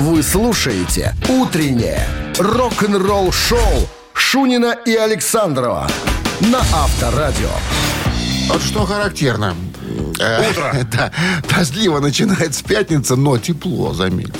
Вы слушаете «Утреннее рок-н-ролл-шоу» Шунина и Александрова на Авторадио. Вот что характерно. Э, Утро. Да, дождливо начинается пятница, но тепло, заметьте.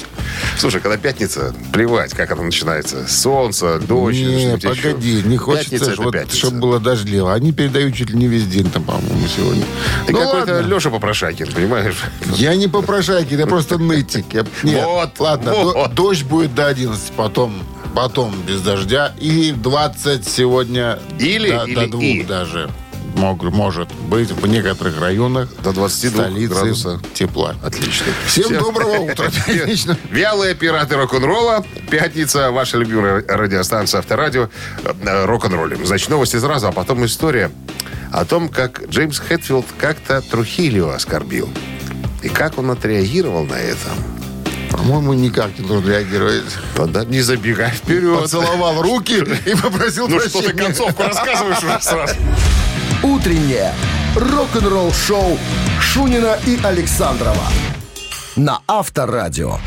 Слушай, когда пятница, плевать, как она начинается. Солнце, дождь, Не, еще. погоди, не хочется, Пятница вот, пятница. чтобы было дождливо. Они передают чуть ли не весь день там, по-моему, сегодня. Ты Ну какой-то ладно. Леша Попрошайкин, понимаешь? Я не попрошайки, я просто нытик. Я- Нет, Вот, ладно, вот. дождь будет до 11, потом, потом без дождя. И 20 сегодня Или- до, или до двух и. даже. Мог- может быть в некоторых районах До 22 столицы градуса. тепла. Отлично. Всем доброго утра. Отлично. Вялые пираты рок-н-ролла. Пятница. Ваша любимая радиостанция Авторадио. э, Рок-н-роллем. Значит, новости сразу, а потом история о том, как Джеймс Хэтфилд как-то Трухилио оскорбил. И как он отреагировал на это. По-моему, никак не нужно реагировать. Да, не забегай вперед. Поцеловал руки и попросил Ну что ты прощения. концовку рассказываешь уже сразу? «Утреннее рок-н-ролл-шоу» Шунина и Александрова на Авторадио.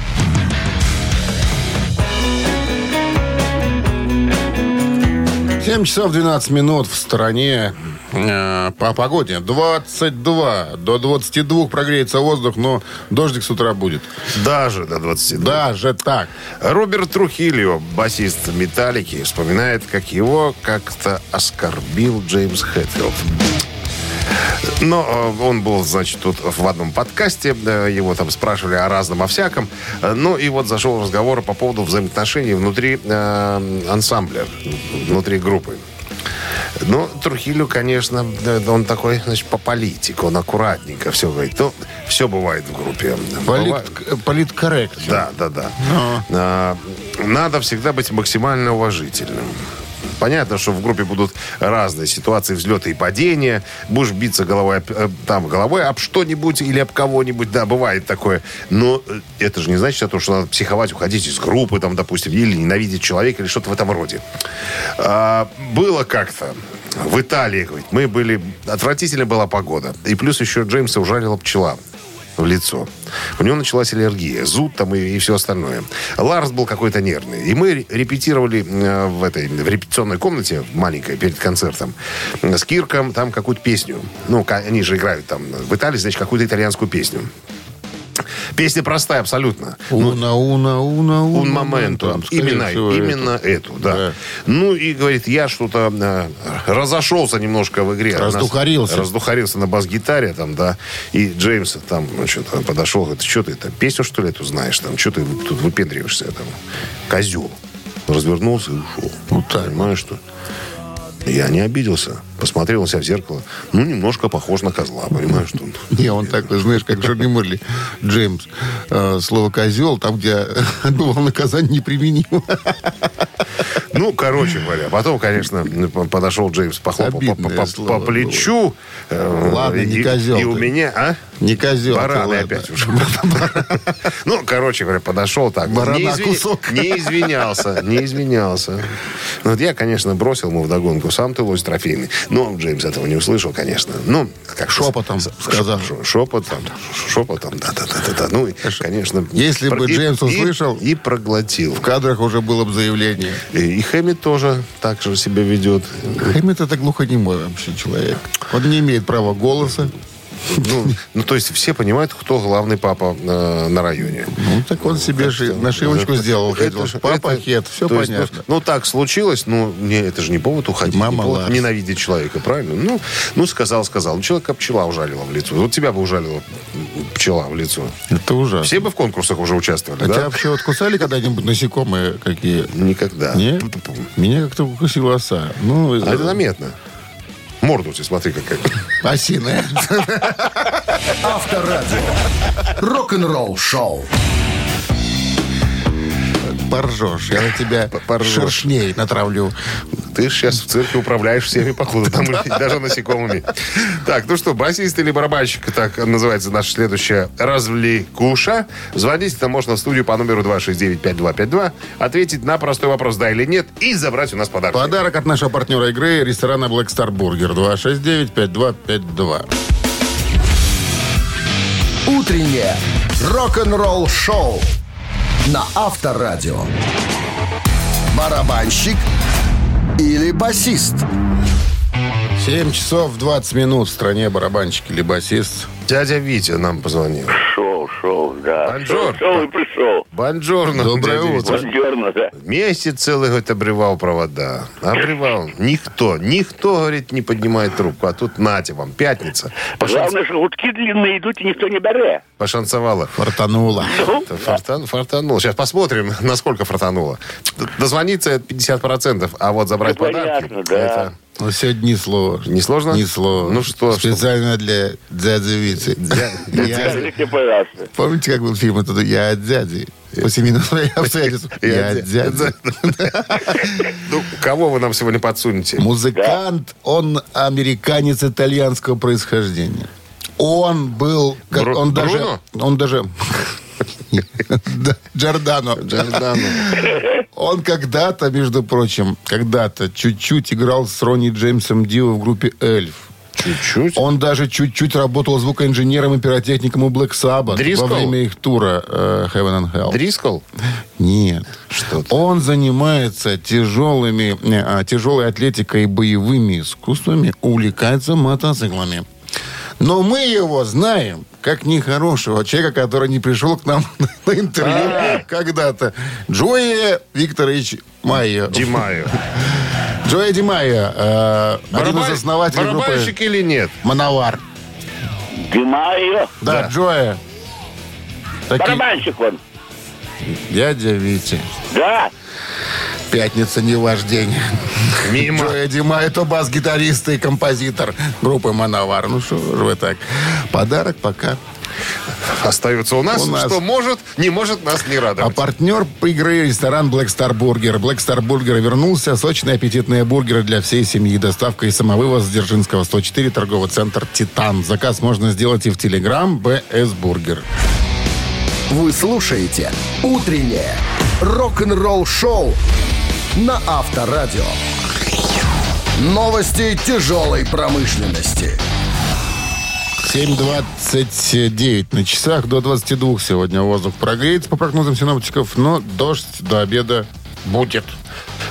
7 часов 12 минут в стороне. Э, По погоде 22 до 22 прогреется воздух, но дождик с утра будет. Даже до 22. Даже так. Роберт Трухильо, басист «Металлики», вспоминает, как его как-то оскорбил Джеймс Хэтфилд. Но э, он был, значит, тут в одном подкасте, его там спрашивали о разном, о всяком. Ну и вот зашел разговор по поводу взаимоотношений внутри э, ансамбля, внутри группы. Ну, Трухилю, конечно, э, он такой, значит, по политику, он аккуратненько все говорит. Ну, все бывает в группе. Полит, политкоррект. да, да, да. А, Надо всегда быть максимально уважительным. Понятно, что в группе будут разные ситуации, взлеты и падения. Будешь биться головой, э, там, головой об что-нибудь или об кого-нибудь. Да, бывает такое. Но э, это же не значит, что надо психовать, уходить из группы, там, допустим, или ненавидеть человека, или что-то в этом роде. А, было как-то в Италии, говорит, мы были... Отвратительная была погода. И плюс еще Джеймса ужалила пчела в лицо. У него началась аллергия, зуд там и, и все остальное. Ларс был какой-то нервный. И мы репетировали э, в этой в репетиционной комнате, маленькой, перед концертом, с Кирком там какую-то песню. Ну, они же играют там в Италии, значит, какую-то итальянскую песню. Песня простая абсолютно. Уна, уна, уна, уна. momento. Там, скорее Именно, именно эту, да. Да. Ну и говорит, я что-то э, разошелся немножко в игре. Раздухарился. Раздухарился на бас-гитаре там, да. И Джеймс там, ну, что-то подошел, говорит, что ты там, песню что ли эту знаешь, там, что ты тут выпендриваешься, там, козел. Развернулся и ушел. Вот так. Понимаешь, что? Я не обиделся. Посмотрел на себя в зеркало. Ну, немножко похож на козла, понимаешь, что? Не, он такой, знаешь, как Джонни Морли, Джеймс. Э, слово «козел» там, где отбывал наказание, неприменимо. Ну, короче говоря, потом, конечно, подошел Джеймс, похлопал по, Обидное по- слово по плечу. э, Ладно, не козел И у меня, а? Не козел. Бараны опять уже. Ну, короче говоря, подошел так. Барана кусок. не извинялся, не извинялся. Вот я, конечно, бросил ему вдогонку. Сам ты лось трофейный. Но Джеймс этого не услышал, конечно. Ну, как Шепотом с- сказал. Шепотом, шепотом, да-да-да. Ну, и, конечно... Если бы про- Джеймс и- услышал- И проглотил. В кадрах уже было бы заявление. И, и Хэммит тоже так же себя ведет. Хэммит это глухонемой вообще человек. Он не имеет права голоса. Ну, ну, то есть все понимают, кто главный папа э, на районе. Ну, так он себе же нашивочку сделал. Это Папа это- Хет, все то есть, ну, понятно. Ну, так случилось, ну, не, это же не повод уходить, мама не повод ненавидеть человека, правильно? Ну, ну, сказал, сказал. Ну, человека пчела ужалила в лицо. Вот тебя бы ужалила пчела в лицо. Это ужасно. Все бы в конкурсах уже участвовали, А тебя да? вообще вот кусали когда-нибудь насекомые какие? Никогда. Нет? Меня как-то укусила оса. Ну, А это заметно. Морду у тебя, смотри, какая. осиная. Авторадио. Рок-н-ролл шоу. Поржешь. Я на тебя Поржешь. шершней натравлю. Ты сейчас в цирке управляешь всеми, походу, там даже насекомыми. Так, ну что, басист или барабанщик, так называется наша следующая развлекуша. Звоните там можно в студию по номеру 269-5252, ответить на простой вопрос «да» или «нет» и забрать у нас подарок. Подарок от нашего партнера игры ресторана Black Star Burger 269-5252. Утреннее рок-н-ролл шоу на Авторадио. Барабанщик или басист? 7 часов 20 минут в стране барабанщик или басист. Дядя Витя нам позвонил. Шел, шел, да. Бонжор. Шел и пришел. Бонжорно. Доброе утро. Бонжорно, да. Месяц целый, говорит, обрывал провода. Обрывал. Никто, никто, говорит, не поднимает трубку. А тут нате вам, пятница. Пошанц- Главное, что гудки длинные идут, и никто не бере. Пошанцевало. Фартануло. Ну, Это фартан- фартануло. Сейчас посмотрим, насколько фартануло. Дозвониться это 50%, а вот забрать Ну, подарки... понятно, да. Это Ну, сегодня не сложно. не сложно? Не сложно. Ну что, Специально для дяди Вицы. Я-. Помните, как был фильм этот «Я от дяди»? По семейным обстоятельствам. Я от дяди. Ну, кого вы нам сегодня подсунете? Музыкант, он американец итальянского происхождения. Он был... как- Бру- он даже... Бруно? Он даже... Да, Джордано. Джордано. Он когда-то, между прочим, когда-то чуть-чуть играл с Ронни Джеймсом Дио в группе «Эльф». Чуть-чуть. Он даже чуть-чуть работал звукоинженером и пиротехником у Black Sabbath Дрискл? во время их тура э, Heaven and Hell. Дрискл? Нет. Что то Он занимается тяжелыми, не, а, тяжелой атлетикой и боевыми искусствами, увлекается мотоциклами. Но мы его знаем как нехорошего человека, который не пришел к нам на интервью когда-то. Джои Викторович Майо. Димаю. Джои Димайо, э, один из основателей группы Барабанщик или нет? Мановар. Димайо. Да, Джоя. Таки- Барабанщик он. Дядя Витя. Да. Пятница не ваш день. Мимо. Джоя Дима, это бас-гитарист и композитор группы Мановар. Ну что же вы так? Подарок пока. Остается у нас, У нас. что может, не может нас не А радовать. партнер игры ресторан Black Star Burger. Black Star Burger вернулся. Сочные аппетитные бургеры для всей семьи. Доставка и самовывоз с Дзержинского 104, торговый центр «Титан». Заказ можно сделать и в Телеграм БС Бургер. Вы слушаете «Утреннее рок-н-ролл-шоу» на Авторадио. Новости тяжелой промышленности. 7.29 на часах. До 22 сегодня воздух прогреется, по прогнозам синоптиков, но дождь до обеда будет.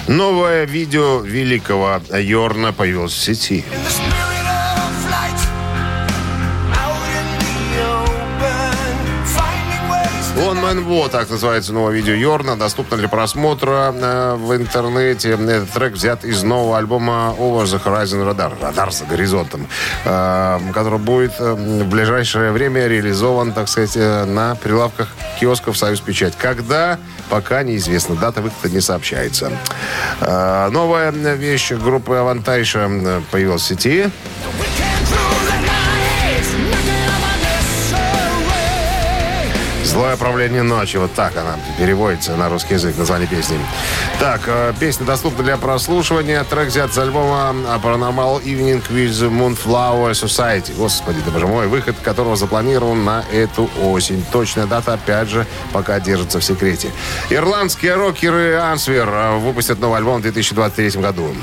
Новое видео великого Йорна появилось в сети. Man War, так называется новое видео Йорна, доступно для просмотра э, в интернете. Этот трек взят из нового альбома Over the Horizon Radar, Радар за горизонтом, э, который будет э, в ближайшее время реализован, так сказать, э, на прилавках киосков «Союз Печать». Когда, пока неизвестно. Дата выхода не сообщается. Э, Новая вещь группы Авантайша появилась в сети. Злое правление ночи. Вот так она переводится на русский язык, название песни. Так, э, песня доступна для прослушивания. Трек взят с альбома Paranormal Evening with Moonflower Society. Господи, да боже мой, выход которого запланирован на эту осень. Точная дата, опять же, пока держится в секрете. Ирландские рокеры Ансвер э, выпустят новый альбом в 2023 году.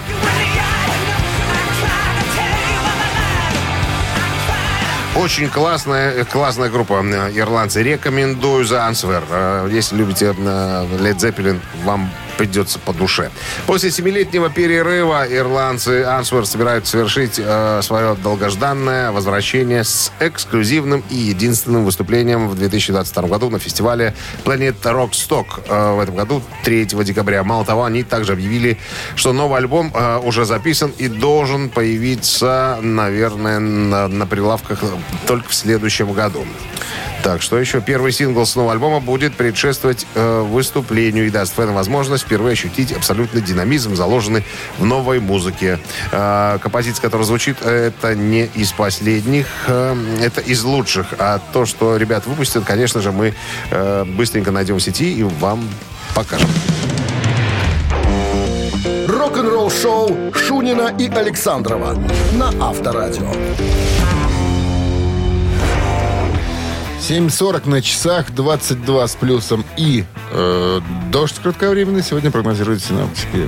Очень классная, классная группа э, ирландцы. Рекомендую за Ансвер. Э, Если любите э, Led Zeppelin, вам придется по душе. После семилетнего перерыва ирландцы Ансвер собираются совершить э, свое долгожданное возвращение с эксклюзивным и единственным выступлением в 2022 году на фестивале Planet Rockstock э, в этом году 3 декабря. Мало того, они также объявили, что новый альбом э, уже записан и должен появиться, наверное, на, на прилавках только в следующем году. Так, что еще? Первый сингл с нового альбома будет предшествовать э, выступлению и даст фэнам возможность впервые ощутить абсолютный динамизм, заложенный в новой музыке. Э, композиция, которая звучит, это не из последних, э, это из лучших. А то, что ребят выпустят, конечно же, мы э, быстренько найдем в сети и вам покажем. Рок-н-ролл-шоу Шунина и Александрова на Авторадио. 7.40 на часах, 22 с плюсом и э, дождь кратковременный сегодня прогнозируют синоптики.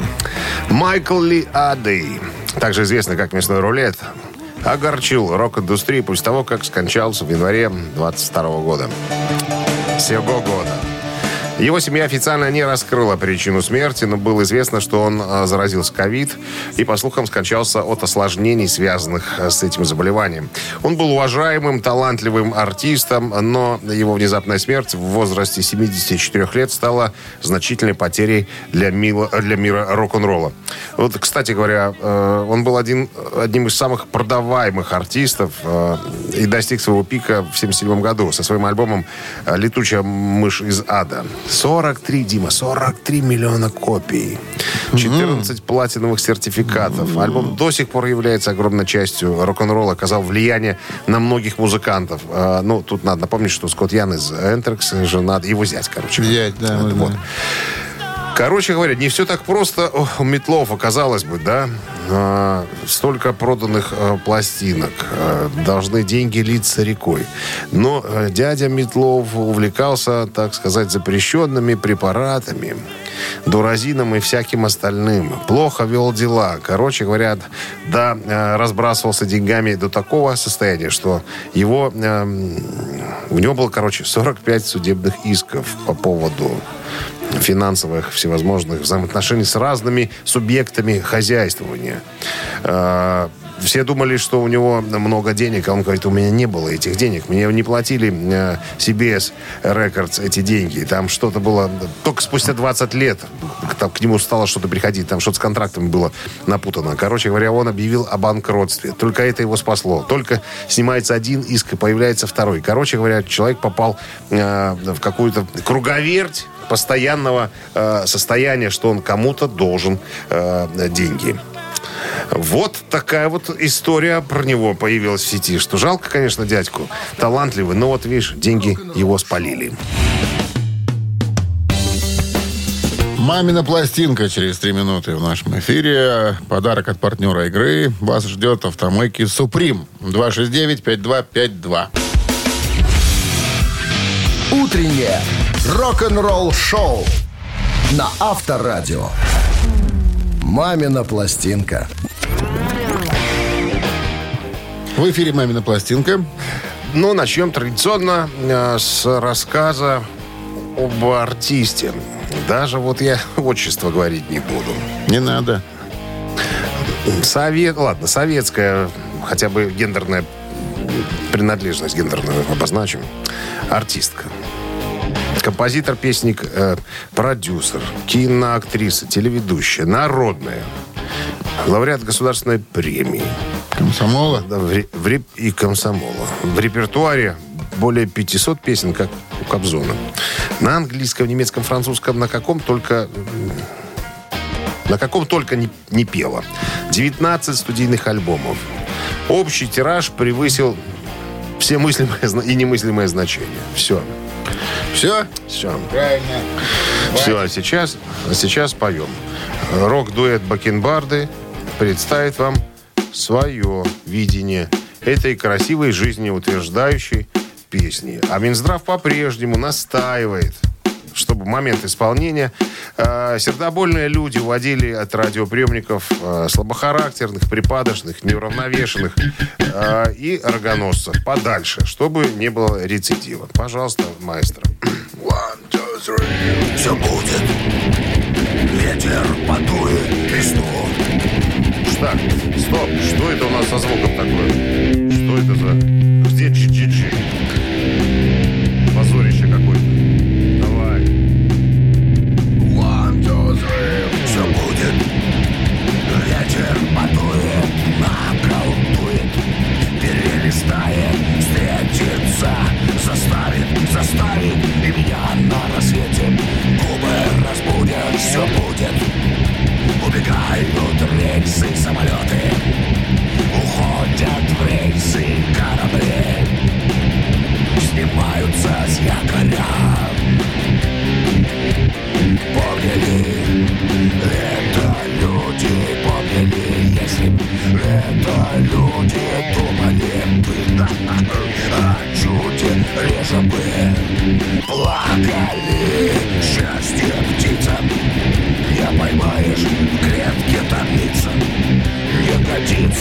Майкл Ли Адей, также известный как мясной рулет, огорчил рок-индустрию после того, как скончался в январе 22 года. Сего года. Его семья официально не раскрыла причину смерти, но было известно, что он а, заразился ковид и, по слухам, скончался от осложнений, связанных а, с этим заболеванием. Он был уважаемым, талантливым артистом, но его внезапная смерть в возрасте 74 лет стала значительной потерей для, мила, для мира рок-н-ролла. Вот, кстати говоря, э, он был один, одним из самых продаваемых артистов э, и достиг своего пика в 1977 году со своим альбомом «Летучая мышь из ада». 43, Дима, 43 миллиона копий. 14 платиновых сертификатов. Альбом до сих пор является огромной частью рок-н-ролла, оказал влияние на многих музыкантов. А, ну, тут надо напомнить, что Скотт Ян из Энтрекс женат, его зять, короче. Зять, да, вот, да. Короче говоря, не все так просто у Метлов, казалось бы, да? А, столько проданных а, пластинок. А, должны деньги литься рекой. Но а, дядя Метлов увлекался, так сказать, запрещенными препаратами, дуразином и всяким остальным. Плохо вел дела. Короче говоря, да, а, разбрасывался деньгами до такого состояния, что его... а, у него было, короче, 45 судебных исков по поводу финансовых всевозможных взаимоотношений с разными субъектами хозяйствования. Э, Все думали, что у него много денег, а он говорит, у меня не было этих денег. Мне не платили э, CBS Records эти деньги. Там что-то было... Только спустя 20 лет к нему стало что-то приходить. Там что-то с контрактами было напутано. Короче говоря, он объявил о банкротстве. Только это его спасло. Только снимается один иск и появляется второй. Короче говоря, человек попал э, в какую-то круговерть постоянного э, состояния, что он кому-то должен э, деньги. Вот такая вот история про него появилась в сети. Что жалко, конечно, дядьку. Талантливый, но вот, видишь, деньги его спалили. Мамина пластинка через три минуты в нашем эфире. Подарок от партнера игры. Вас ждет автомойки «Суприм». 269-5252. Утреннее рок-н-ролл-шоу на Авторадио. «Мамина пластинка». В эфире «Мамина пластинка». Ну, начнем традиционно э, с рассказа об артисте. Даже вот я отчество говорить не буду. Не надо. Совет, ладно, советская, хотя бы гендерная принадлежность гендерную обозначим. Артистка. Композитор, песник, э, продюсер, киноактриса, телеведущая, народная. Лауреат государственной премии. Комсомола. Да, в в реп- и комсомола. В репертуаре более 500 песен, как у Кобзона. На английском, немецком, французском, на каком только... На каком только не, не пела. 19 студийных альбомов. Общий тираж превысил все мыслимые и немыслимые значения. Все. Все? Все. Правильно. Все, а сейчас, а сейчас поем. Рок-дуэт Бакенбарды представит вам свое видение этой красивой жизнеутверждающей песни. А Минздрав по-прежнему настаивает, момент исполнения э, сердобольные люди уводили от радиоприемников э, слабохарактерных, припадочных, неуравновешенных э, и рогоносцев подальше, чтобы не было рецидива. Пожалуйста, маэстро. One, two, three. Все будет. Ветер подует листву. Так, стоп. Что это у нас со звуком такое? Что это за... Где GGG? Убегают рельсы, самолеты, уходят в рельсы корабли, снимаются с якоря. Помнили, это люди помнили, если это люди думали бы о чуде реже бы плакали счастье птицам.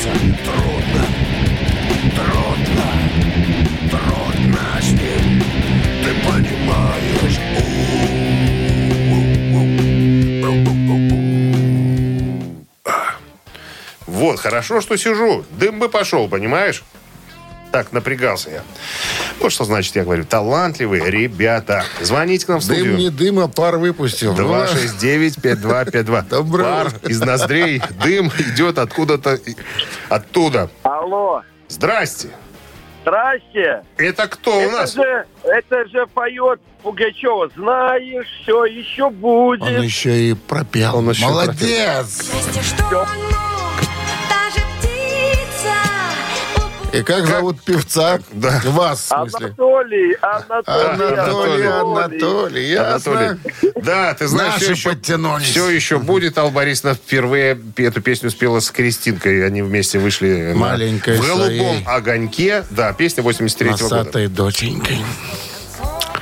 сердца Трудно, трудно, трудно с ним Ты понимаешь, а. Вот, хорошо, что сижу. Дым бы пошел, понимаешь? Так напрягался я. Вот что значит, я говорю, талантливые ребята. Звоните к нам в студию. Дым не дым, а пар выпустил. Ну, 269-5252. Доброе Пар утро. из ноздрей, дым идет откуда-то оттуда. Алло, Здрасте. здрасте. Это кто у это нас? же, это же поет Пугачева. Знаешь, все еще будет. Он еще и пропел. Он еще Молодец! Счастье, И как зовут певца? Да. Вас, в смысле. Анатолий, Анатолий, Анатолий, Анатолий, ясно. Анатолий. Да, ты знаешь, Наши все еще, подтянулись. все еще будет. Алла Борисовна впервые эту песню спела с Кристинкой. Они вместе вышли на- Маленькой в голубом огоньке. Да, песня 83 года. Носатой доченькой.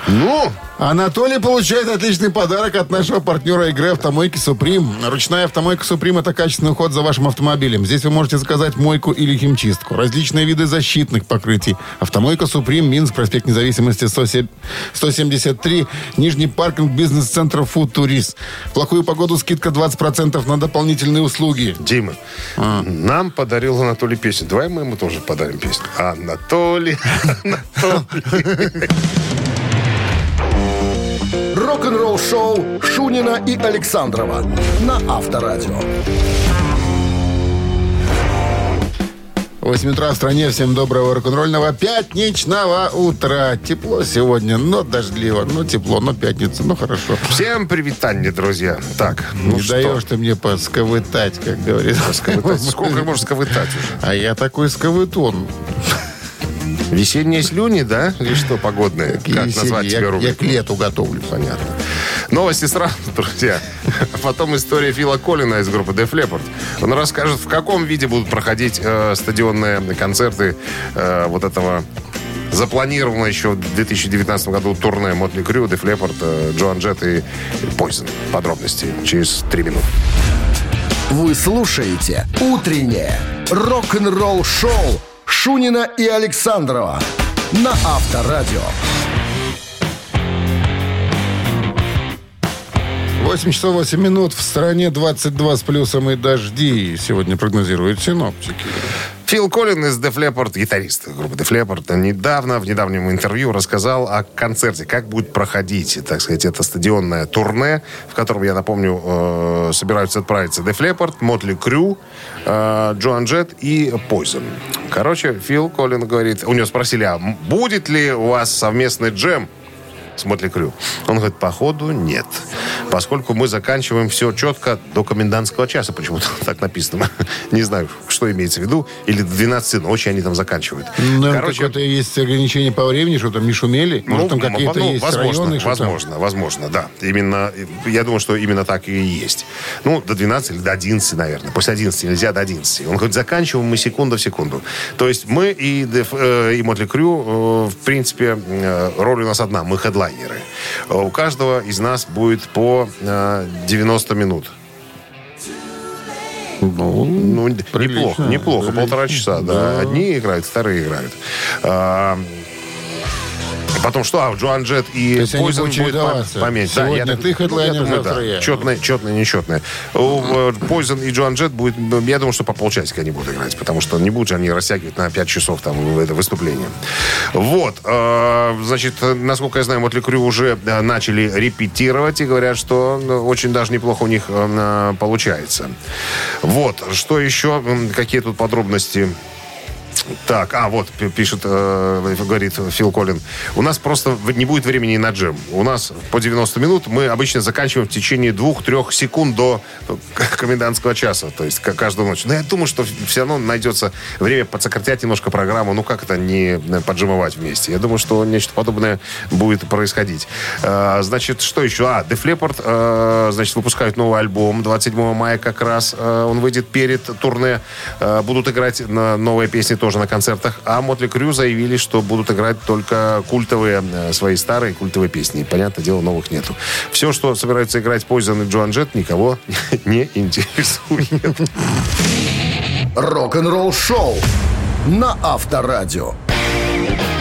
Ну, Анатолий получает отличный подарок от нашего партнера игры «Автомойки Суприм». Ручная «Автомойка Суприм» — это качественный уход за вашим автомобилем. Здесь вы можете заказать мойку или химчистку. Различные виды защитных покрытий. «Автомойка Суприм», Минск, проспект Независимости, 107 173, Нижний паркинг бизнес-центра «Футурис». В плохую погоду скидка 20% на дополнительные услуги. Дима, нам подарил Анатолий песню. Давай мы ему тоже подарим песню. Анатолий, Анатолий. Рок-н-ролл шоу Шунина и Александрова на Авторадио. 8 утра в стране. Всем доброго рок-н-ролльного пятничного утра. Тепло сегодня, но дождливо. Ну, тепло, но пятница. Ну, хорошо. Всем привитание, друзья. Так, ну Не что? даешь ты мне посковытать, как говорится. Сковытать. Сколько можно сковытать уже? А я такой сковытон. Весенние слюни, да? Или что погодные? Как назвать я, тебе я рубрику? к лету готовлю. Понятно. Новости сразу, друзья. Потом история Фила Коллина из группы Def Leppard. Он расскажет, в каком виде будут проходить э, стадионные концерты э, вот этого запланировано еще в 2019 году турне Мотли Крю, Def Leppard, э, Джоан Джет и Poison. Подробности через три минуты. Вы слушаете «Утреннее рок-н-ролл-шоу» Шунина и Александрова на Авторадио. 8 часов 8 минут. В стороне 22 с плюсом и дожди. Сегодня прогнозируют синоптики. Фил Коллин из Def Leppard, гитарист группы Def Leppard, недавно в недавнем интервью рассказал о концерте, как будет проходить, так сказать, это стадионное турне, в котором, я напомню, э, собираются отправиться Def Leppard, Мотли Крю, Джоан Джет и Poison. Короче, Фил Коллин говорит, у него спросили, а будет ли у вас совместный джем с Мотли Крю? Он говорит, походу нет. Поскольку мы заканчиваем все четко до комендантского часа. Почему-то так написано. Не знаю, что имеется в виду. Или до 12 ночи они там заканчивают. Ну, Короче, какое-то есть ограничение по времени, что там не шумели. Может, там ну, какие-то ну, есть возможно, районы, что там- возможно, возможно, да. Именно, я думаю, что именно так и есть. Ну, до 12 или до 11, наверное. После 11 нельзя до 11. Он говорит, заканчиваем мы секунду в секунду. То есть мы и, Def- э, и Мотли Крю, э, в принципе, э, роль у нас одна. Мы хедлайнеры. Э, У каждого из нас будет по э, 90 минут. Ну, Ну, Прилично, неплохо, неплохо, прилично. полтора часа, да. Одни играют, вторые играют. А, Потом что? А, Джоан Джет и будут будет чередоваться. поменьше. Сегодня я ты хедлайнер, думаю, завтра я. Четное, четное, нечетное. У э, Poison и Джоан Джет будет, я думаю, что по полчасика они будут играть, потому что не будут же они растягивать на 5 часов там это выступление. Вот. э, Значит, насколько я знаю, Мотли Крю уже э, начали репетировать и говорят, что ну, очень даже неплохо у них получается. Вот. Что еще? Какие тут подробности? Так, а вот пишет, э, говорит Фил Коллин. У нас просто не будет времени на джем. У нас по 90 минут мы обычно заканчиваем в течение двух-трех секунд до э, комендантского часа. То есть каждую ночь. Но я думаю, что все равно найдется время подсократять немножко программу. Ну как это не э, поджимывать вместе? Я думаю, что нечто подобное будет происходить. Э, значит, что еще? А, Def Leppard, э, значит, выпускают новый альбом 27 мая как раз. Э, он выйдет перед турне. Э, будут играть на новые песни тоже на концертах. А Мотли Крю заявили, что будут играть только культовые, э, свои старые культовые песни. Понятное дело, новых нету. Все, что собираются играть Poison и Джоан Джет, никого не интересует. Рок-н-ролл шоу на Авторадио.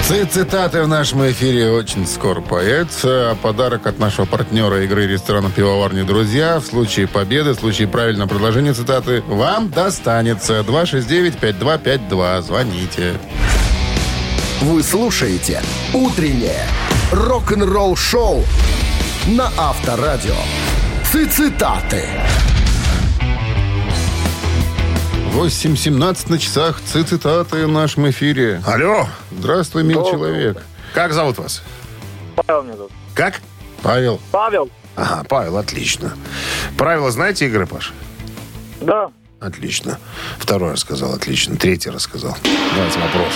Ци- Цитаты в нашем эфире очень скоро появятся. Подарок от нашего партнера игры ресторана «Пивоварни Друзья». В случае победы, в случае правильного предложения цитаты вам достанется. 269-5252. Звоните. Вы слушаете «Утреннее рок-н-ролл-шоу» на Авторадио. Цитаты. 8.17 на часах. Ци- Цитаты в нашем эфире. Алло, Здравствуй, мил человек. как зовут вас? Павел меня зовут. Как? Павел. Павел? Ага, Павел, отлично. Правила знаете игры, Паш? Да. Отлично. Второй рассказал, отлично. Третий рассказал. Давайте вопрос.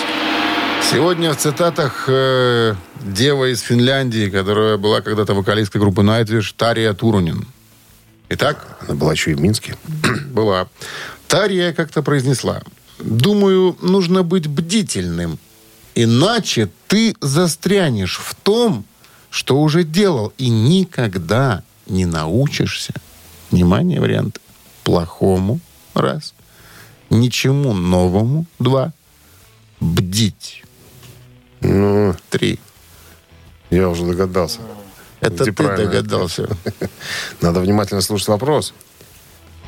Сегодня в цитатах э, дева из Финляндии, которая была когда-то вокалисткой группы Nightwish, Тария Турунин. Итак, Она была еще и в Минске. была. Тария как-то произнесла. Думаю, нужно быть бдительным. Иначе ты застрянешь в том, что уже делал, и никогда не научишься. Внимание, вариант. Плохому. Раз. Ничему новому. Два. Бдить. Ну, Три. я уже догадался. Это Где ты правильно догадался. Надо внимательно слушать вопрос.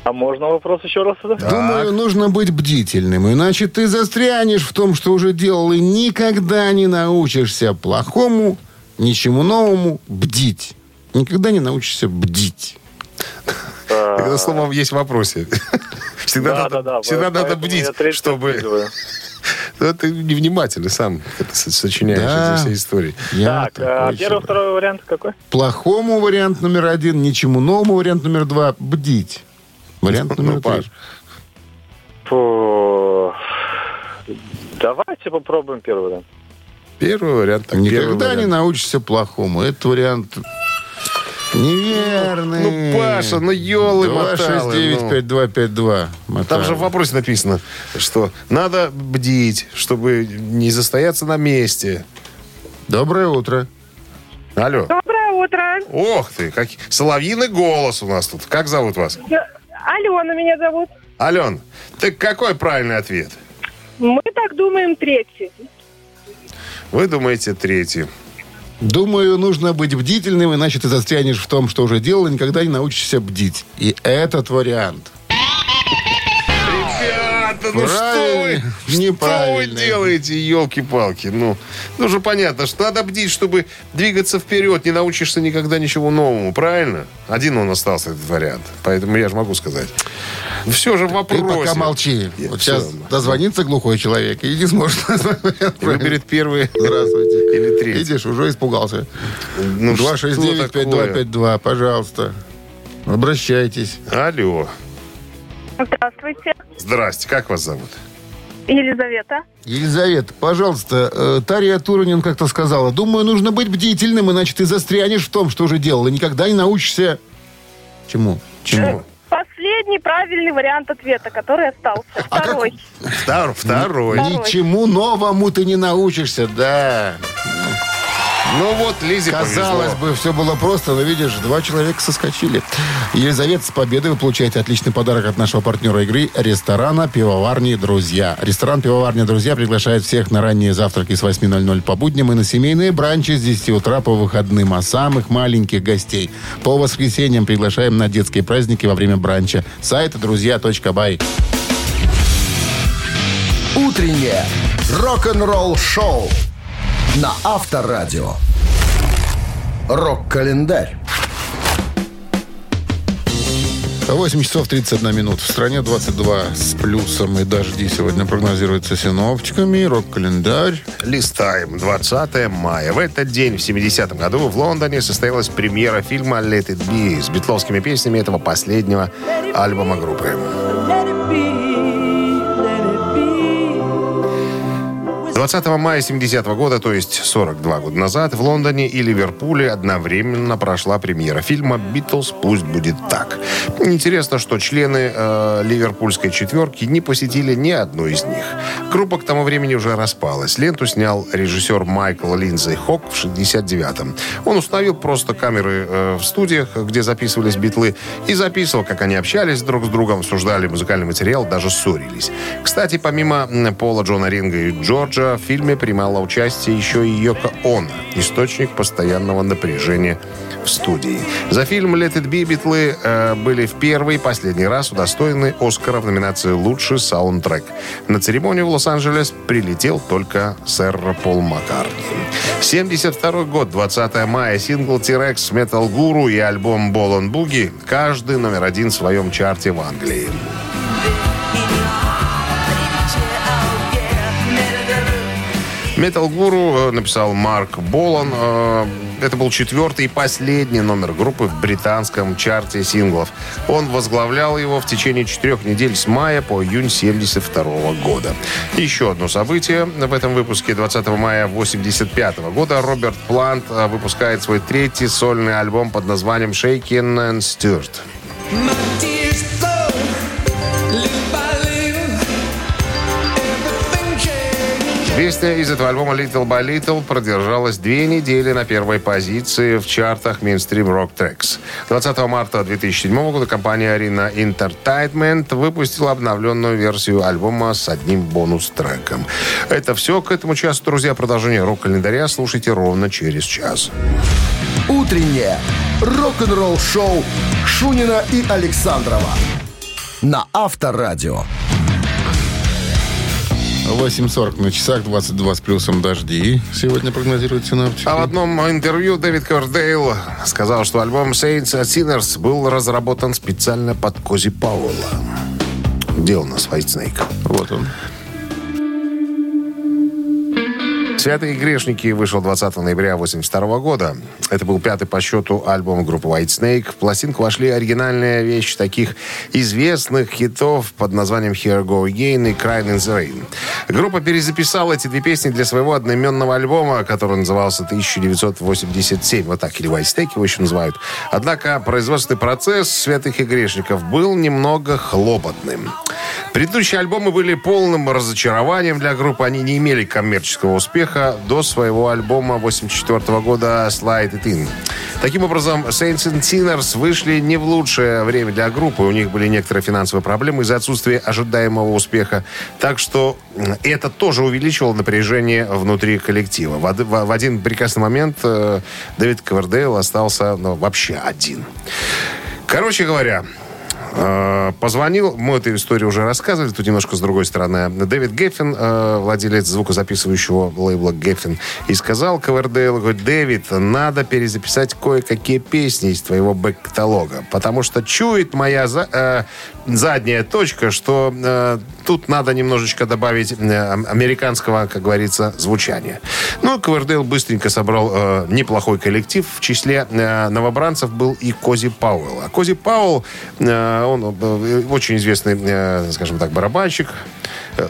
А можно вопрос еще раз? Да? Думаю, нужно быть бдительным, иначе ты застрянешь в том, что уже делал, и никогда не научишься плохому, ничему новому бдить. Никогда не научишься бдить. Это слово есть в вопросе. Всегда Да, надо, да, да. всегда надо бдить, чтобы... Ну, Ты невнимательный сам это со- сочиняешь Да. эти все истории. Я Так, а первый, второй вариант какой? Плохому вариант номер один, ничему новому вариант номер два бдить. Вариант Ну, номер Паш. три. Давайте попробуем первый вариант. Первый вариант. Так, первый Никогда не вариант. научишься плохому. Этот вариант неверный. Ну, Паша, ну, елы моталы, 269-5252. Там же в вопросе написано, что надо бдить, чтобы не застояться на месте. Доброе утро. Алло. Доброе утро. Ох ты, как... соловьиный голос у нас тут. Как зовут вас? Я- Алена меня зовут. Ален, так какой правильный ответ? Мы так думаем третий. Вы думаете третий. Думаю, нужно быть бдительным, иначе ты застрянешь в том, что уже делал, и никогда не научишься бдить. И этот вариант. Ребята, ну что вы, что вы делаете, елки-палки? Ну, ну же понятно, что надо бдить, чтобы двигаться вперед, не научишься никогда ничего новому, правильно? Один он остался, этот вариант. Поэтому я же могу сказать. Все же в Ты пока молчи. Я вот сейчас равно. дозвонится глухой человек и не сможет назвать. Выберет первый. Здравствуйте. Или третий. Видишь, уже испугался. Ну, что такое? 269-5252, пожалуйста. Обращайтесь. Алло. Здравствуйте. Здрасте, как вас зовут? Елизавета. Елизавета, пожалуйста, э, Тария Турунин как-то сказала, думаю, нужно быть бдительным, иначе ты застрянешь в том, что уже делал, и никогда не научишься... Чему? Чему? Последний правильный вариант ответа, который остался. А как- Второй. Втор- второй. Второй. Ничему новому ты не научишься, да. Ну вот, Лизе Казалось повезло. бы, все было просто, но видишь, два человека соскочили. Елизавета, с победой вы получаете отличный подарок от нашего партнера игры ресторана «Пивоварни Друзья». Ресторан «Пивоварни Друзья» приглашает всех на ранние завтраки с 8.00 по будням и на семейные бранчи с 10 утра по выходным, а самых маленьких гостей по воскресеньям приглашаем на детские праздники во время бранча. Сайт друзья.бай. Утреннее рок-н-ролл-шоу на Авторадио. Рок-календарь. 8 часов 31 минут. В стране 22 с плюсом и дожди сегодня прогнозируются синоптиками. Рок-календарь. Листаем. 20 мая. В этот день, в 70-м году, в Лондоне состоялась премьера фильма «Let it be» с битловскими песнями этого последнего альбома группы. 20 мая 70 года, то есть 42 года назад, в Лондоне и Ливерпуле одновременно прошла премьера фильма «Битлз. Пусть будет так». Интересно, что члены э, ливерпульской четверки не посетили ни одну из них. Группа к тому времени уже распалась. Ленту снял режиссер Майкл Линдзей Хок в 69-м. Он установил просто камеры э, в студиях, где записывались битлы, и записывал, как они общались друг с другом, обсуждали музыкальный материал, даже ссорились. Кстати, помимо Пола, Джона Ринга и Джорджа, в фильме принимала участие еще и Йоко Оно, источник постоянного напряжения в студии. За фильм «Let it be» битлы э, были в первый и последний раз удостоены Оскара в номинации «Лучший саундтрек». На церемонию в Лос-Анджелес прилетел только сэр Пол Маккартни. 72 год, 20 мая, сингл «T-Rex», «Metal Guru» и альбом «Ball on Boogie» каждый номер один в своем чарте в Англии. Metal Guru э, написал Марк Болан. Э, Это был четвертый и последний номер группы в британском чарте синглов. Он возглавлял его в течение четырех недель с мая по июнь 72 года. Еще одно событие в этом выпуске. 20 мая 85 года Роберт Плант э, выпускает свой третий сольный альбом под названием «Shaken and Stirred». Песня из этого альбома Little by Little продержалась две недели на первой позиции в чартах Mainstream Rock Tracks. 20 марта 2007 года компания Arena Entertainment выпустила обновленную версию альбома с одним бонус-треком. Это все к этому часу, друзья. Продолжение рок-календаря слушайте ровно через час. Утреннее рок-н-ролл-шоу Шунина и Александрова на Авторадио. 8.40 на часах, 22 с плюсом дожди. Сегодня прогнозируют синоптики. А в одном интервью Дэвид Ковердейл сказал, что альбом Saints and Sinners был разработан специально под Кози Пауэлла. Где у нас White Snake? Вот он. «Святые грешники» вышел 20 ноября 1982 года. Это был пятый по счету альбом группы White Snake. В пластинку вошли оригинальная вещь таких известных хитов под названием «Here Go Again» и «Crying in the Rain». Группа перезаписала эти две песни для своего одноименного альбома, который назывался 1987. Вот так, или White Snake его еще называют. Однако производственный процесс «Святых и грешников» был немного хлопотным. Предыдущие альбомы были полным разочарованием для группы. Они не имели коммерческого успеха до своего альбома 1984 года «Slide It In». Таким образом, Saints and Sinners вышли не в лучшее время для группы. У них были некоторые финансовые проблемы из-за отсутствия ожидаемого успеха. Так что это тоже увеличивало напряжение внутри коллектива. В, од- в- в один прекрасный момент э, Дэвид Ковердейл остался ну, вообще один. Короче говоря, Позвонил, мы эту историю уже рассказывали, тут немножко с другой стороны. Дэвид Геффин, э, владелец звукозаписывающего лейбла Геффин, и сказал Ковердейлу, говорит, Дэвид, надо перезаписать кое-какие песни из твоего бэк-каталога, потому что чует моя за- э, задняя точка, что э, тут надо немножечко добавить э, американского, как говорится, звучания. Ну, Ковердейл быстренько собрал э, неплохой коллектив. В числе э, новобранцев был и Кози Пауэлл. А Кози Пауэлл, э, он э, очень известный, э, скажем так, барабанщик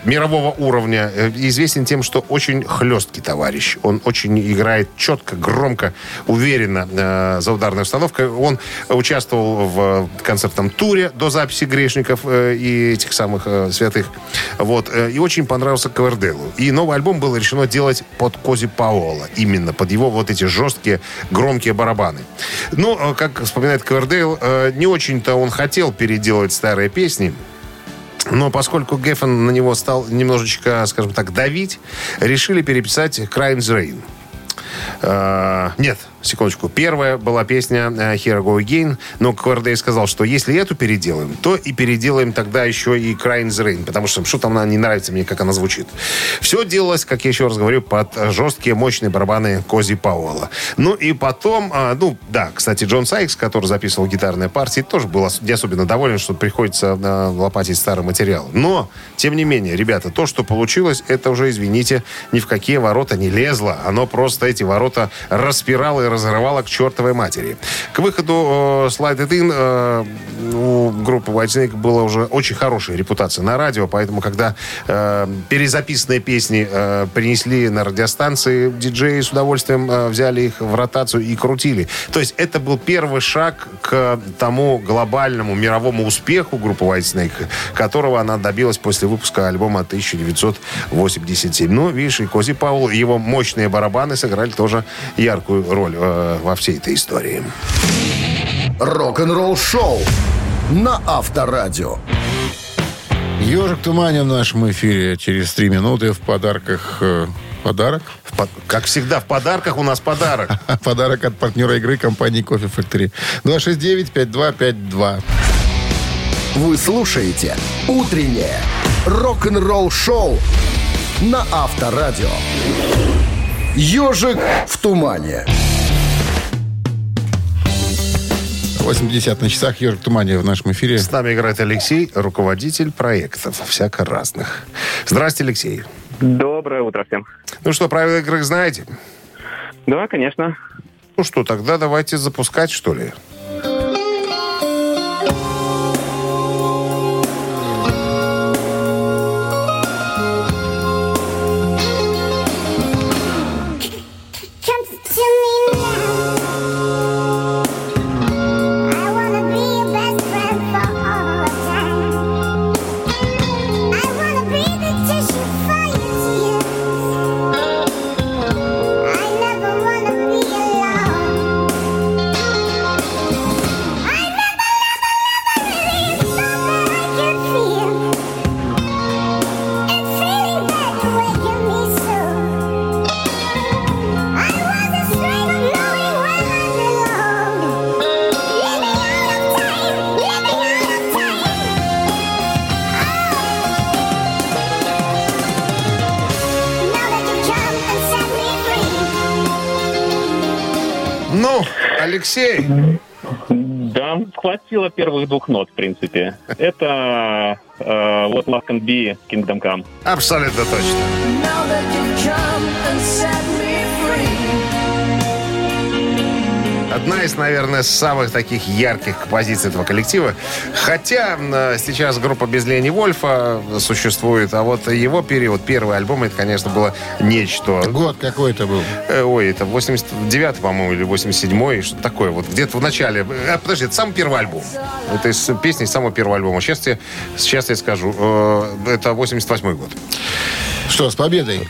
мирового уровня. Э, Известен тем, что очень хлесткий товарищ. Он очень играет четко, громко, уверенно э, за ударной установкой. Он участвовал в концертном туре до записи «Грешников» э, и этих самых э, святых. Вот. э, И очень понравился Коверделу. И новый альбом было решено делать под Кози Пауэлла. Именно под его вот эти жесткие, громкие барабаны. Ну, э, как вспоминает Ковердейл, э, не очень-то он хотел переделывать старые песни. Но поскольку Геффен на него стал немножечко, скажем так, давить, решили переписать the Rain. Э, нет, секундочку. Первая была песня э, Here I Go Again, но Квардей сказал, что если эту переделаем, то и переделаем тогда еще и Crying the Rain, потому что что-то она не нравится мне, как она звучит. Все делалось, как я еще раз говорю, под жесткие, мощные барабаны Кози Пауэлла. Ну и потом, а, ну да, кстати, Джон Сайкс, который записывал гитарные партии, тоже был не особенно доволен, что приходится э, лопатить старый материал. Но, тем не менее, ребята, то, что получилось, это уже, извините, ни в какие ворота не лезло. Оно просто эти ворота распирало и разрывало к чертовой матери. К выходу э, Slide It In э, у группы White Snake была уже очень хорошая репутация на радио, поэтому, когда э, перезаписанные песни э, принесли на радиостанции, диджеи с удовольствием э, взяли их в ротацию и крутили. То есть это был первый шаг к тому глобальному мировому успеху группы White Snake, которого она добилась после выпуска альбома 1987. Ну, видишь, и Кози Паул, его мощные барабаны сыграли тоже яркую роль э, во всей этой истории. Рок-н-ролл шоу на Авторадио. Ежик в тумане в нашем эфире через три минуты в подарках... э, подарок? В под- Как всегда, в подарках у нас подарок. Подарок от партнера игры компании Кофе Factory. 269-5252. Вы слушаете «Утреннее рок-н-ролл-шоу» на Авторадио. «Ежик в тумане». 80 на часах. Ежик в тумане в нашем эфире. С нами играет Алексей, руководитель проектов, всяко разных. Здрасте, Алексей. Доброе утро всем. Ну что, правила игры знаете? Да, конечно. Ну что, тогда давайте запускать, что ли? Алексей, Да, хватило первых двух нот, в принципе. Это э, What Love Can Be, Kingdom Come. абсолютно точно. Одна из, наверное, самых таких ярких композиций этого коллектива. Хотя э, сейчас группа без Лени Вольфа существует, а вот его период, первый альбом, это, конечно, было нечто. Год какой это был? Э, Ой, это 89 по-моему, или 87-й, что такое. Вот где-то в начале. э, подожди, это самый первый альбом. Это из песни из самого первого альбома. Сейчас я, сейчас я скажу. Это 88-й год. Что, с победой?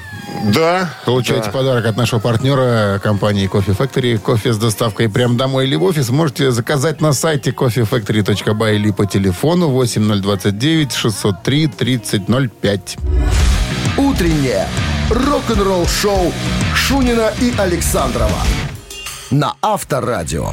Да. Получаете да. подарок от нашего партнера компании Coffee Factory. Кофе с доставкой прямо домой или в офис можете заказать на сайте coffeefactory.by или по телефону 8029 603 3005. «Утреннее рок-н-ролл-шоу» Шунина и Александрова на Авторадио.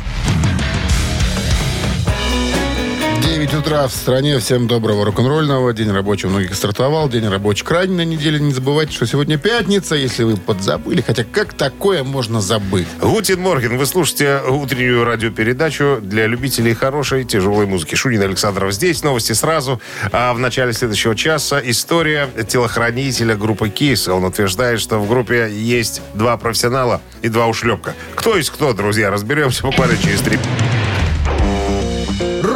9 утра в стране. Всем доброго рок-н-ролльного. День рабочий многих стартовал. День рабочий крайний на неделе. Не забывайте, что сегодня пятница, если вы подзабыли. Хотя как такое можно забыть? Гутин Морген, вы слушаете утреннюю радиопередачу для любителей хорошей тяжелой музыки. Шунин Александров здесь. Новости сразу. А в начале следующего часа история телохранителя группы КИС. Он утверждает, что в группе есть два профессионала и два ушлепка. Кто есть кто, друзья, разберемся буквально через три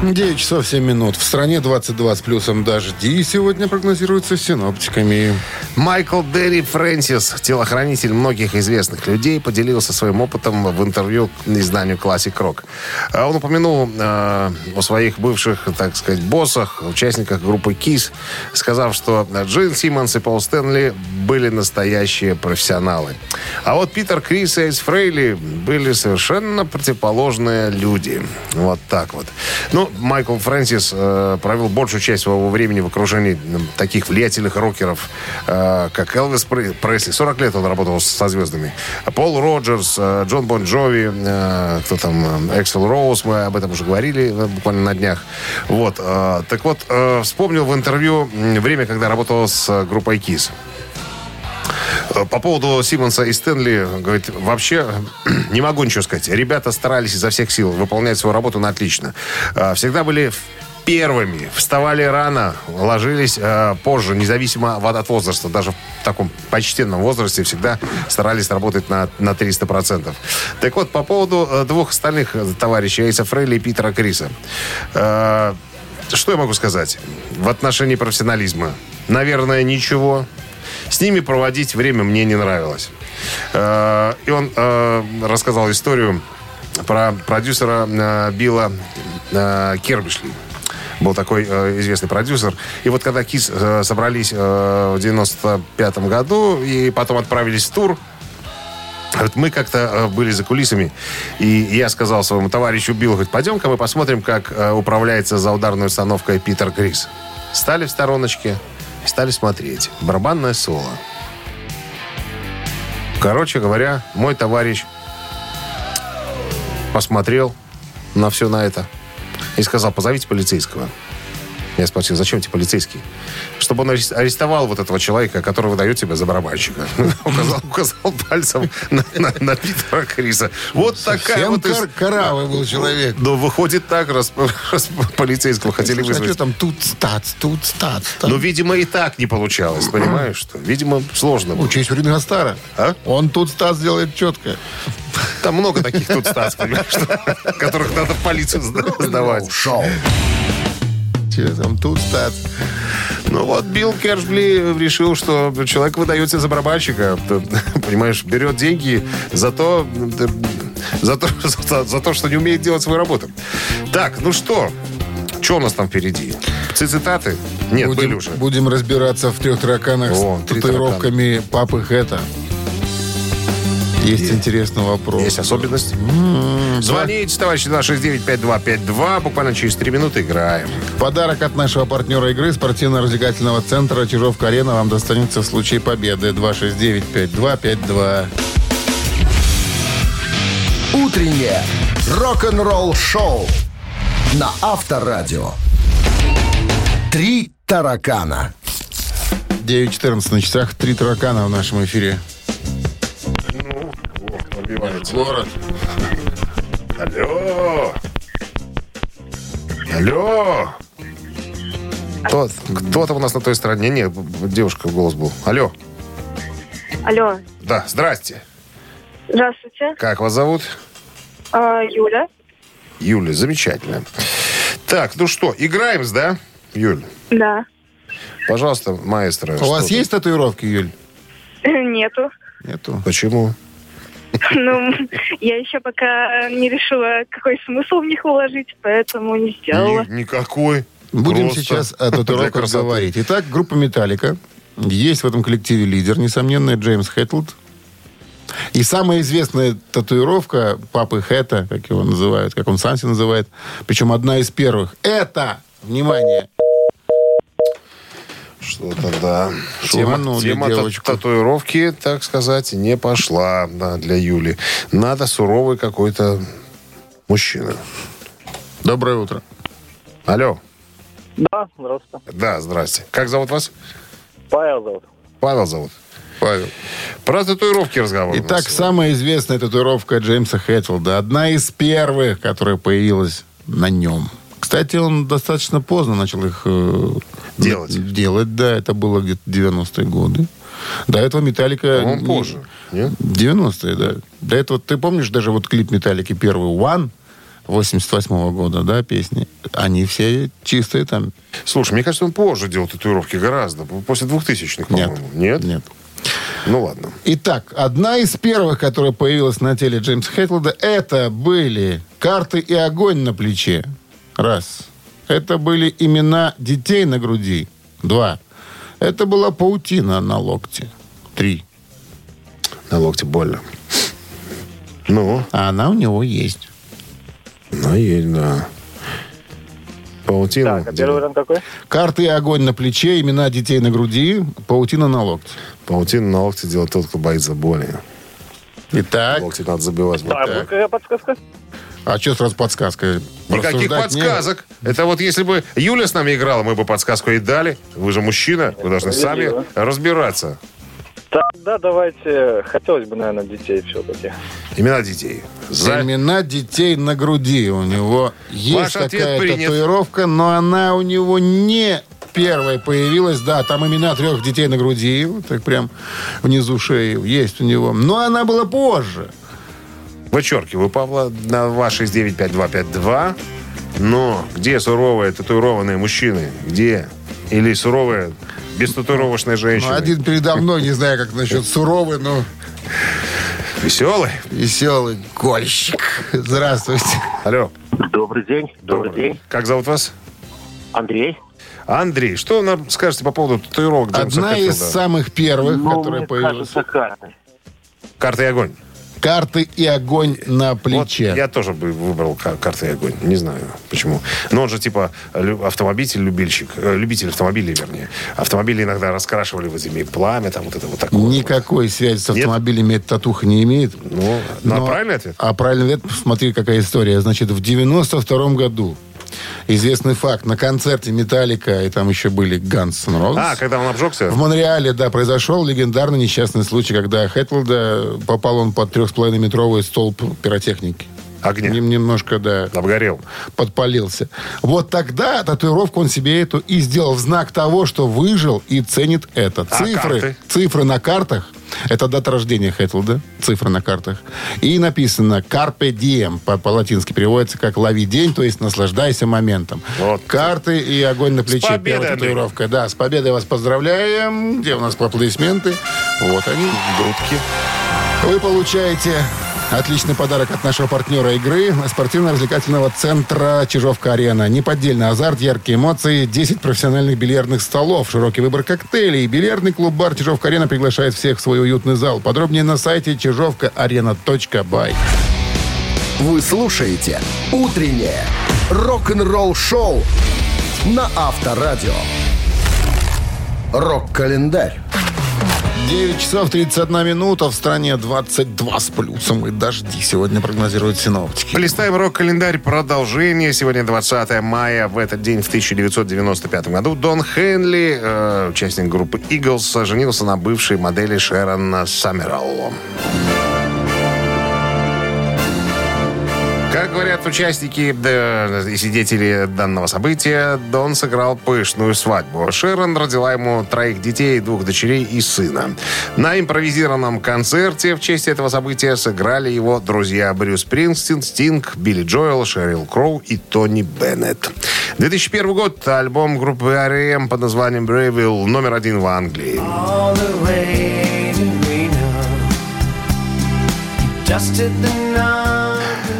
9 часов 7 минут. В стране 22 с плюсом дожди сегодня прогнозируются синоптиками. Майкл Дерри Фрэнсис, телохранитель многих известных людей, поделился своим опытом в интервью изданию Classic Rock. А Он упомянул э, о своих бывших, так сказать, боссах, участниках группы KISS, сказав, что Джин Симмонс и Пол Стэнли были настоящие профессионалы. А вот Питер Крис и Эйс Фрейли были совершенно противоположные люди. Вот так вот. Ну, Майкл Фрэнсис э, провел большую часть своего времени в окружении м, таких влиятельных рокеров, э, как Элвис Пре- Пресли. 40 лет он работал со звездами. Пол Роджерс, э, Джон Бон Джови, э, кто там, э, Эксел Роуз, мы об этом уже говорили э, буквально на днях. Вот. э, так вот, э, вспомнил в интервью время, когда работал с э, группой KISS. Э, По поводу Симмонса и Стэнли, говорит, вообще не могу ничего сказать. Ребята старались изо всех сил выполнять свою работу на отлично. Э, Всегда были первыми, вставали рано, ложились э, позже, независимо от, возраста. Даже в таком почтенном возрасте всегда старались работать на, на 300%. Так вот, по поводу э, двух остальных товарищей, Эйса Фрейли и Питера Криса. Э, что я могу сказать в отношении профессионализма? Наверное, ничего. С ними проводить время мне не нравилось. Э, И он э, рассказал историю про продюсера э, Билла Кербишли. Был такой э, известный продюсер. И вот когда КИС э, собрались э, в 95 году и потом отправились в тур, Вот мы как-то э, были за кулисами, и я сказал своему товарищу Биллу, говорит, пойдем-ка мы посмотрим, как э, управляется за ударной установкой Питер Крис. Стали в стороночке, стали смотреть. Барабанное соло. Короче говоря, мой товарищ посмотрел на все на это и сказал, позовите полицейского. Я спросил, зачем тебе полицейский? Чтобы он арес- арестовал вот этого человека, который выдает тебя за барабанщика. указал, указал пальцем на, на- на Питера Криса. Вот такая вот... кар- каравый был человек. Ну, выходит так, раз, раз полицейского хотели вызвать. там тут стац, тут стац. там? Ну, видимо, и так не получалось, понимаешь, что? Видимо, сложно было. Учись у Ринга Стара. А? Он тут стац делает четко. Там много таких тут стац, понимаешь, которых надо в полицию сда- сдавать. Шоу. Че там тут стац? Ну вот Билл Кершбли решил, что человек выдается за барабанщика. Понимаешь, берет деньги за то, за то, за, за то, что не умеет делать свою работу. Так, ну что? Что у нас там впереди? Цитаты? Нет, были будем, уже. будем разбираться в трех тараканах О, с татуировками папы Хэта. Есть интересный вопрос. Есть особенность? Звоните, товарищи, на 695-252. Буквально через три минуты играем. Подарок от нашего партнера игры спортивно-развлекательного центра Чижовка-Арена вам достанется в случае победы. 269-5252. Утреннее рок-н-ролл-шоу на Авторадио. Три таракана. 9.14 на часах. Три таракана в нашем эфире. Город. Алло! Алло! Кто, кто-то у нас на той стороне. Не, девушка голос был. Алло. Алло, Да, здрасте. здравствуйте. Как вас зовут? А, Юля. Юля, замечательно. Так, ну что, играем, да, Юль? Да. Пожалуйста, маэстро. У вас есть татуировки, Юль? Нету. Нету. Почему? Ну, я еще пока не решила, какой смысл в них вложить, поэтому не сделала. Ни- никакой. Будем Просто сейчас о татуировках говорить. Итак, группа «Металлика». Есть в этом коллективе лидер, несомненно, Джеймс Хэтлд. И самая известная татуировка папы Хэта, как его называют, как он сам себя называет, причем одна из первых, это, внимание, Что-то да. Тема, тема девочку. татуировки, так сказать, не пошла да, для Юли. Надо суровый какой-то мужчина. доброе утро. Алло. Да, здравствуйте. Да, здрасте. Как зовут вас? Павел зовут. Павел зовут. Павел. Про татуировки разговор. Итак, самая известная татуировка Джеймса Хэтлда. Одна из первых, которая появилась на нем. Кстати, он достаточно поздно начал их э, Делать. Делать, да. Это было где-то 90-е годы. До этого Металлика... По-моему, не- позже. Нет? 90-е, да. До этого, ты помнишь даже вот клип Металлики первый One 88 года, да, песни? Они все чистые там. Слушай, мне кажется, он позже делал татуировки гораздо. После 2000-х, Нет. по-моему. Нет? Нет. Ну ладно. Итак, одна из первых, которая появилась на теле Джеймса Хэтлда, это были карты и огонь на плече. Раз. Это были имена детей на груди. Два. Это была паутина на локте. Три. На локте больно. Ну, А она у него есть. ну есть, да. Паутина. Так, а первый вариант какой? Карты и огонь на плече, имена детей на груди, паутина на локте. Паутину на локте делает тот, кто боится боли. Итак, Локти надо забивать. вот А, так. подсказка? а что сразу подсказка? Никаких подсказок. Это вот если бы Юля с нами играла, мы бы подсказку ей дали. Вы же мужчина, вы должны сами разбираться. Тогда давайте, хотелось бы, наверное, детей все-таки. Имена детей. За- Имена детей на груди. У него есть Ваш такая принят. татуировка, но она у него не первой появилась. Да, там имена трех детей на груди. Вот так прям внизу шеи есть у него. Но она была позже. Вычеркиваю Павла на 269-5252. Но где суровые татуированные мужчины? Где? Или суровые бестатуировочные Ну, женщины? один передо мной, не знаю, как насчет суровый, но Веселый? веселый кольщик. Здравствуйте. Алло. Добрый день. Добрый день. Как зовут вас? Андрей. Андрей, что нам скажете по поводу татуировок Джеймса Одна из самых первых, Ну, которая мне появилась. кажется, карты. Карта и огонь. Карты и огонь на Вот плече. я тоже бы выбрал кар- карты и огонь. Не знаю почему. Но он же типа лю- автомобиль-любильщик. э, Любитель автомобилей, вернее. Автомобили иногда раскрашивали в зиме пламя, там вот это вот такое. Никакой связи с Нет? автомобилями эта татуха не имеет. Ну, ну, а правильный ответ? А правильный ответ, смотри, какая история. Значит, в 92 году известный факт. На концерте Металлика, и там еще были Guns N' Roses. А, когда он обжегся? В Монреале, да, произошел легендарный несчастный случай, когда Хэтлда попал он под 3,5-метровый столб пиротехники. Огня. Нем- немножко, да, Обгорел. подпалился. Вот тогда татуировку он себе эту и сделал в знак того, что выжил и ценит это. А Цифры, карты? цифры на картах, это дата рождения Хэтлда, цифры на картах. И написано «Carpe diem», по- по-латински переводится как «лови день», то есть «наслаждайся моментом». Вот. Карты и огонь на плече. победой, первая татуировка. Да, с победой вас поздравляем. Где у нас аплодисменты? Вот они. Грудки. Вы получаете отличный подарок от нашего партнера игры спортивно-развлекательного центра «Чижовка-арена». Неподдельный азарт, яркие эмоции, 10 профессиональных бильярдных столов, широкий выбор коктейлей. Бильярдный клуб-бар «Чижовка-арена» приглашает всех в свой уютный зал. Подробнее на сайте чижовкаарена.бай. Вы слушаете «Утреннее рок-н-ролл-шоу» на Авторадио. Рок-календарь. 9 часов 31 минута. В стране 22 с плюсом и дожди сегодня прогнозируют синоптики. Полистаем рок-календарь продолжение. Сегодня 20 мая. В этот день, в 1995 году, Дон Хенли, э, участник группы Eagles, женился на бывшей модели Шерон Саммералл. Как говорят участники и свидетели данного события, Дон сыграл пышную свадьбу. Шерон родила ему троих детей, двух дочерей и сына. На импровизированном концерте в честь этого события сыграли его друзья Брюс Спрингстин, Стинг, Билли Джоэл, Шерил Кроу и Тони Беннет. 2001 год. Альбом группы R.E.M. под названием Brave номер один в Англии.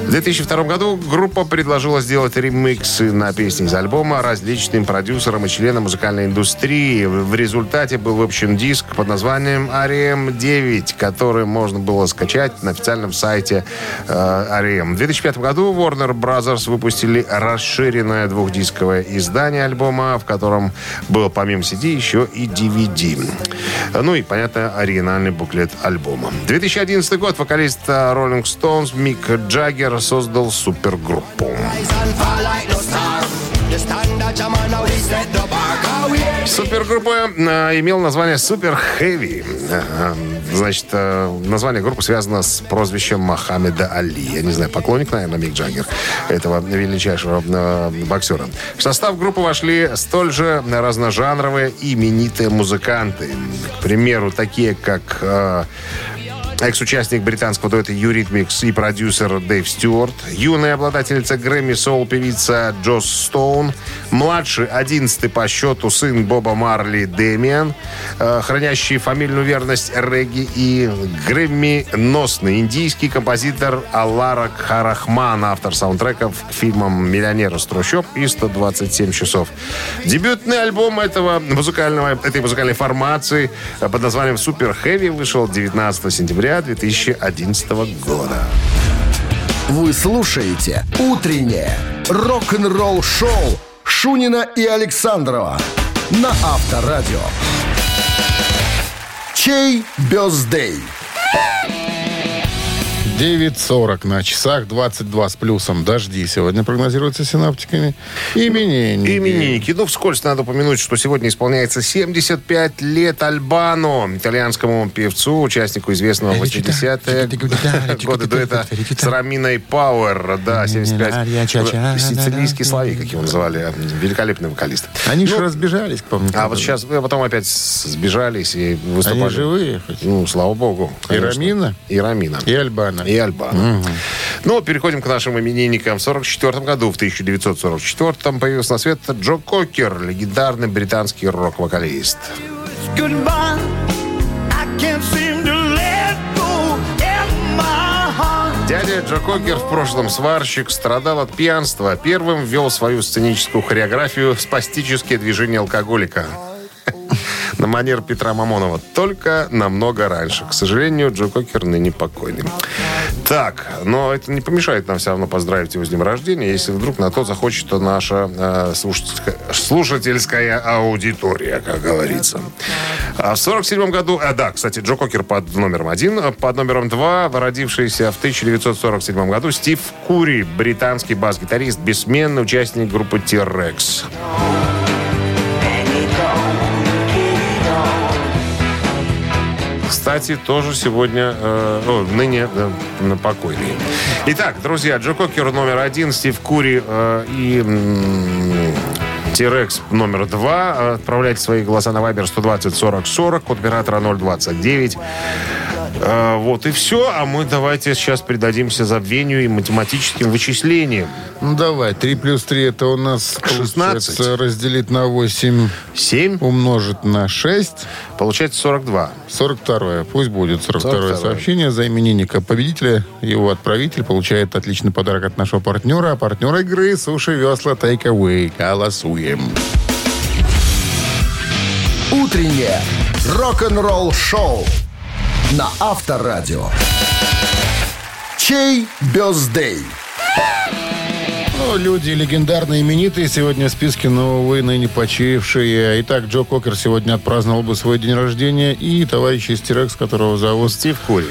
В 2002 году группа предложила сделать ремиксы на песни из альбома различным продюсерам и членам музыкальной индустрии. В результате был выпущен диск под названием REM 9, который можно было скачать на официальном сайте э, REM. В 2005 году Warner Brothers выпустили расширенное двухдисковое издание альбома, в котором был помимо CD еще и DVD. Ну и, понятно, оригинальный буклет альбома. 2011 год. Вокалист э, Rolling Stones Мик Джаггер создал супергруппу. Супергруппа э, имела название Heavy. Э, Значит, э, название группы связано с прозвищем Мохаммеда Али. Я не знаю, поклонник, наверное, Мик Джаггер, этого величайшего э, боксера. В состав группы вошли столь же разножанровые именитые музыканты. К примеру, такие как э, Экс-участник британского дуэта Eurythmics и продюсер Дэйв Стюарт, юная обладательница Грэмми Соул певица Джос Стоун, младший, одиннадцатый по счету сын Боба Марли Дэмиан, э, хранящий фамильную верность регги и Грэмми-носный индийский композитор Аллара Харахман, автор саундтреков к фильмам «Миллионер из трущоб» и «127 часов». Дебютный альбом этого музыкального, этой музыкальной формации э, под названием «Супер Хэви» вышел 19 сентября 2011 года. Вы слушаете «Утреннее рок-н-ролл-шоу» Шунина и Александрова на Авторадио. Чей бездей? 9.40 на часах, 22 с плюсом. Дожди сегодня прогнозируются синаптиками. Именинники. Именинники. Ну, вскользь надо упомянуть, что сегодня исполняется 75 лет Альбану, итальянскому певцу, участнику известного 80-е годы дуэта с Раминой Пауэр. Да, 75. Сицилийский соловей, как его называли. Великолепный вокалист. Они же разбежались, помню. А вот сейчас, а потом опять сбежались и выступали. Они живые хоть? Ну, слава богу. И. Рамина? И Рамина. И Альбана. И Альбана. Ну, переходим к нашим именинникам. В 1944 году, в 1944 появился на свет Джо Кокер, легендарный британский рок-вокалист. Дядя Джо Кокер, в прошлом сварщик, страдал от пьянства. Первым ввел свою сценическую хореографию «Спастические движения алкоголика». На манер Петра Мамонова, только намного раньше. К сожалению, Джо Кокер ныне покойный. Так, но это не помешает нам все равно поздравить его с днем рождения, если вдруг на то захочет наша э, слушательская, слушательская аудитория, как говорится. А в 47 году, а, да, кстати, Джо Кокер под номером один, а под номером два, родившийся в 1947 году Стив Кури, британский бас-гитарист, бессменный участник группы T-Rex. Кстати, тоже сегодня, э, о, ныне э, на покойный. Итак, друзья, Джо Кокер номер один, Стив Кури э, и T-Rex номер два. Отправляйте свои голоса на Viber 120 40 40, код оператора 029. Э, вот и все. А мы давайте сейчас придадимся забвению и математическим вычислениям. Ну, давай. 3 плюс 3 это у нас 16. получается, разделить на 8, 7 умножить на 6. получается 42. 42 Пусть будет 42 42-е. сообщение за именинника победителя. Его отправитель получает отличный подарок от нашего партнера. А партнер игры «Суши Весла Take Away». Голосуем. Утреннее рок-н-ролл-шоу на Авторадио. Чей бездей? Ну, люди легендарные, именитые сегодня в списке, но, увы, ныне почившие. Итак, Джо Кокер сегодня отпраздновал бы свой день рождения. И товарищ из Тирекс, которого зовут... Стив Кури.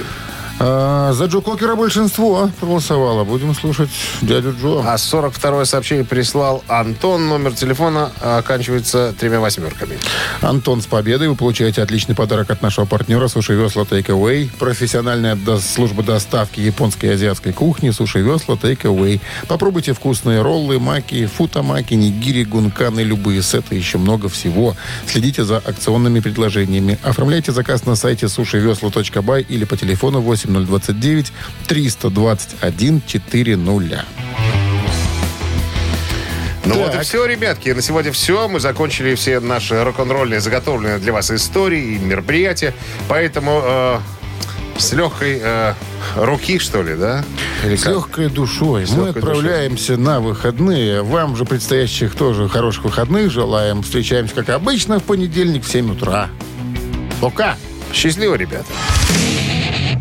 А, за Джо Кокера большинство проголосовало. Будем слушать дядю Джо. А 42-е сообщение прислал Антон. Номер телефона оканчивается тремя восьмерками. Антон, с победой! Вы получаете отличный подарок от нашего партнера Суши Весла Take Away. Профессиональная до- служба доставки японской и азиатской кухни Суши Весла Take Away. Попробуйте вкусные роллы, маки, футамаки, нигири, гунканы, любые сеты, еще много всего. Следите за акционными предложениями. Оформляйте заказ на сайте сушивесла.бай или по телефону 8029 321 400. Ну Так. вот и все, ребятки. На сегодня все. Мы закончили все наши рок-н-ролльные, заготовленные для вас истории и мероприятия. Поэтому э, с легкой э, руки, что ли, да? Или С как? легкой душой С мы легкой отправляемся на выходные. Вам же предстоящих тоже хороших выходных желаем. Встречаемся, как обычно, в понедельник в 7 утра. Пока! Счастливо, ребята.